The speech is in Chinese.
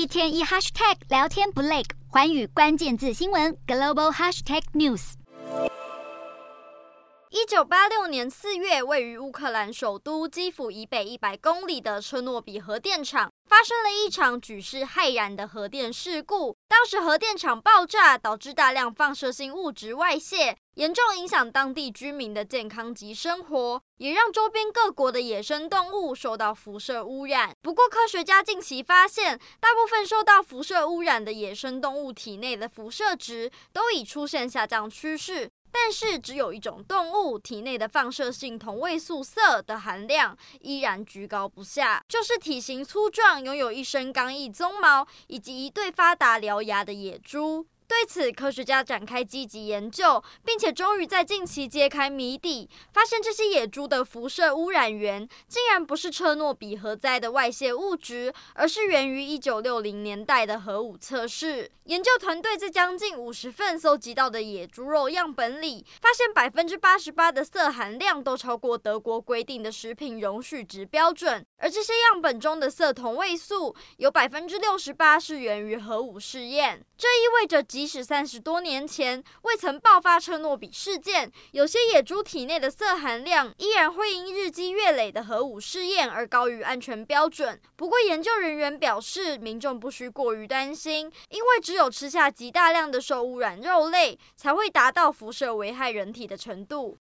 一天一 hashtag 聊天不累，环宇关键字新闻 global hashtag news。一九八六年四月，位于乌克兰首都基辅以北一百公里的车诺比核电厂发生了一场举世骇然的核电事故。当时核电厂爆炸，导致大量放射性物质外泄，严重影响当地居民的健康及生活，也让周边各国的野生动物受到辐射污染。不过，科学家近期发现，大部分受到辐射污染的野生动物体内的辐射值都已出现下降趋势。但是，只有一种动物体内的放射性同位素色的含量依然居高不下，就是体型粗壮、拥有一身刚毅鬃毛以及一对发达獠牙的野猪。对此，科学家展开积极研究，并且终于在近期揭开谜底，发现这些野猪的辐射污染源竟然不是车诺比核灾的外泄物质，而是源于一九六零年代的核武测试。研究团队在将近五十份搜集到的野猪肉样本里，发现百分之八十八的色含量都超过德国规定的食品容许值标准，而这些样本中的色同位素有百分之六十八是源于核武试验，这意味着即使三十多年前未曾爆发车诺比事件，有些野猪体内的色含量依然会因日积月累的核武试验而高于安全标准。不过，研究人员表示，民众不需过于担心，因为只有吃下极大量的受污染肉类，才会达到辐射危害人体的程度。